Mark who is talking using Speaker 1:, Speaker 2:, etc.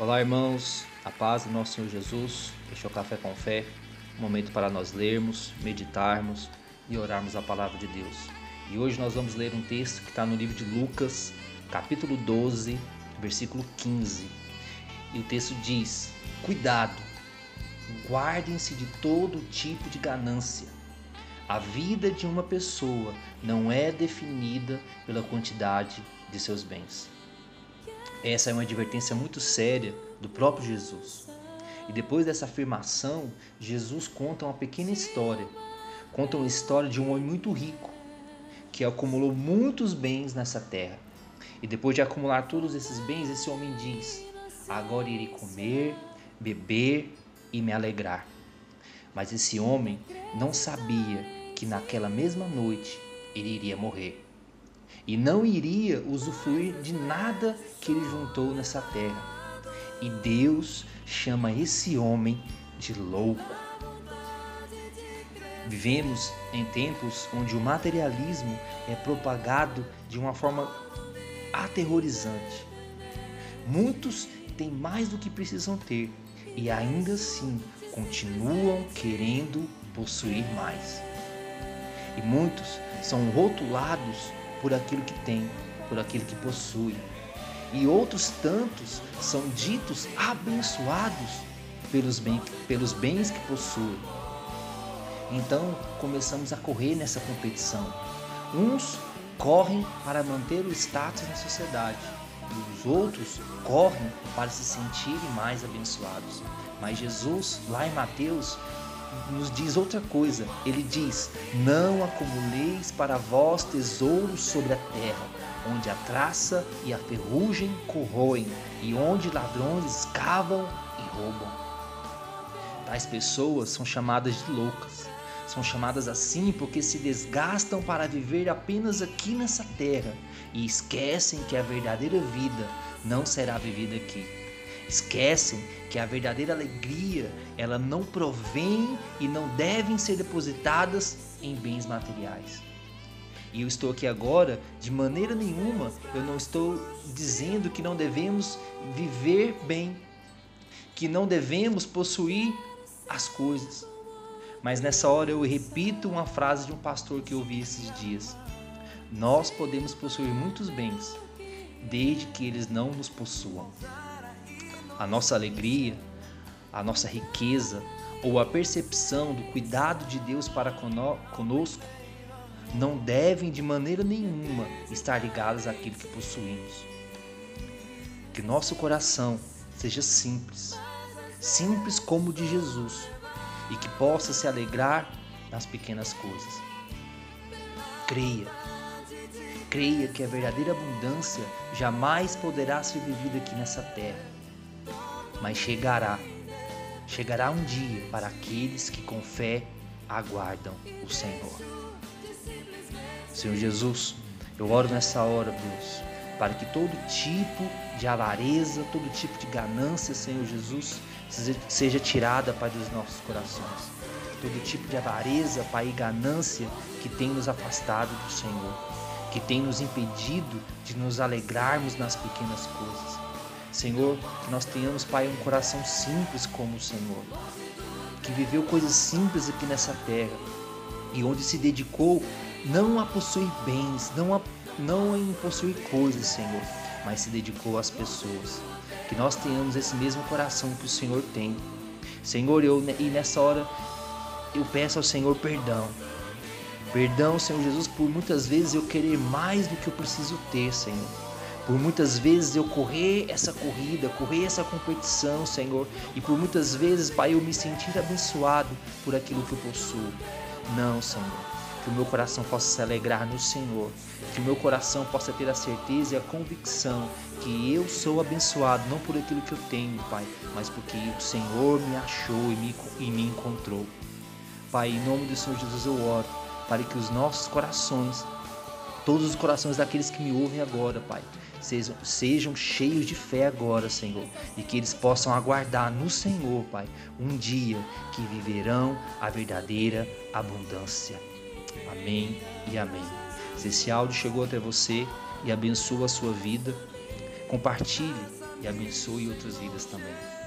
Speaker 1: Olá, irmãos, a paz do nosso Senhor Jesus. Este é o Café com Fé, um momento para nós lermos, meditarmos e orarmos a palavra de Deus. E hoje nós vamos ler um texto que está no livro de Lucas, capítulo 12, versículo 15. E o texto diz: Cuidado, guardem-se de todo tipo de ganância. A vida de uma pessoa não é definida pela quantidade de seus bens. Essa é uma advertência muito séria do próprio Jesus. E depois dessa afirmação, Jesus conta uma pequena história. Conta uma história de um homem muito rico que acumulou muitos bens nessa terra. E depois de acumular todos esses bens, esse homem diz: Agora irei comer, beber e me alegrar. Mas esse homem não sabia que naquela mesma noite ele iria morrer e não iria usufruir de nada que ele juntou nessa terra. E Deus chama esse homem de louco. Vivemos em tempos onde o materialismo é propagado de uma forma aterrorizante. Muitos têm mais do que precisam ter e ainda assim continuam querendo possuir mais. E muitos são rotulados por aquilo que tem, por aquilo que possui. E outros tantos são ditos abençoados pelos, bem, pelos bens que possuem. Então começamos a correr nessa competição. Uns correm para manter o status na sociedade, e os outros correm para se sentirem mais abençoados. Mas Jesus, lá em Mateus, nos diz outra coisa. Ele diz: Não acumuleis para vós tesouros sobre a terra, onde a traça e a ferrugem corroem, e onde ladrões escavam e roubam. Tais pessoas são chamadas de loucas. São chamadas assim porque se desgastam para viver apenas aqui nessa terra e esquecem que a verdadeira vida não será vivida aqui Esquecem que a verdadeira alegria, ela não provém e não devem ser depositadas em bens materiais. E eu estou aqui agora, de maneira nenhuma, eu não estou dizendo que não devemos viver bem, que não devemos possuir as coisas. Mas nessa hora eu repito uma frase de um pastor que eu ouvi esses dias. Nós podemos possuir muitos bens, desde que eles não nos possuam a nossa alegria, a nossa riqueza ou a percepção do cuidado de Deus para conosco não devem de maneira nenhuma estar ligadas àquilo que possuímos. Que nosso coração seja simples, simples como o de Jesus, e que possa se alegrar nas pequenas coisas. Creia, creia que a verdadeira abundância jamais poderá ser vivida aqui nessa terra mas chegará. Chegará um dia para aqueles que com fé aguardam o Senhor. Senhor Jesus, eu oro nessa hora, Deus, para que todo tipo de avareza, todo tipo de ganância, Senhor Jesus, seja tirada, Pai, dos nossos corações. Todo tipo de avareza, Pai, e ganância que tem nos afastado do Senhor, que tem nos impedido de nos alegrarmos nas pequenas coisas. Senhor, que nós tenhamos, Pai, um coração simples como o Senhor, que viveu coisas simples aqui nessa terra e onde se dedicou não a possuir bens, não a não em possuir coisas, Senhor, mas se dedicou às pessoas. Que nós tenhamos esse mesmo coração que o Senhor tem. Senhor, eu e nessa hora eu peço ao Senhor perdão. Perdão, Senhor Jesus, por muitas vezes eu querer mais do que eu preciso ter, Senhor por muitas vezes eu correr essa corrida, correr essa competição, Senhor, e por muitas vezes, Pai, eu me sentir abençoado por aquilo que eu possuo. Não, Senhor. Que o meu coração possa se alegrar no Senhor. Que o meu coração possa ter a certeza e a convicção que eu sou abençoado, não por aquilo que eu tenho, Pai, mas porque o Senhor me achou e me, e me encontrou. Pai, em nome do Senhor Jesus eu oro para que os nossos corações, todos os corações daqueles que me ouvem agora, Pai, sejam, sejam cheios de fé agora, Senhor, e que eles possam aguardar no Senhor, Pai, um dia que viverão a verdadeira abundância. Amém e amém. Se esse áudio chegou até você e abençoa a sua vida, compartilhe e abençoe outras vidas também.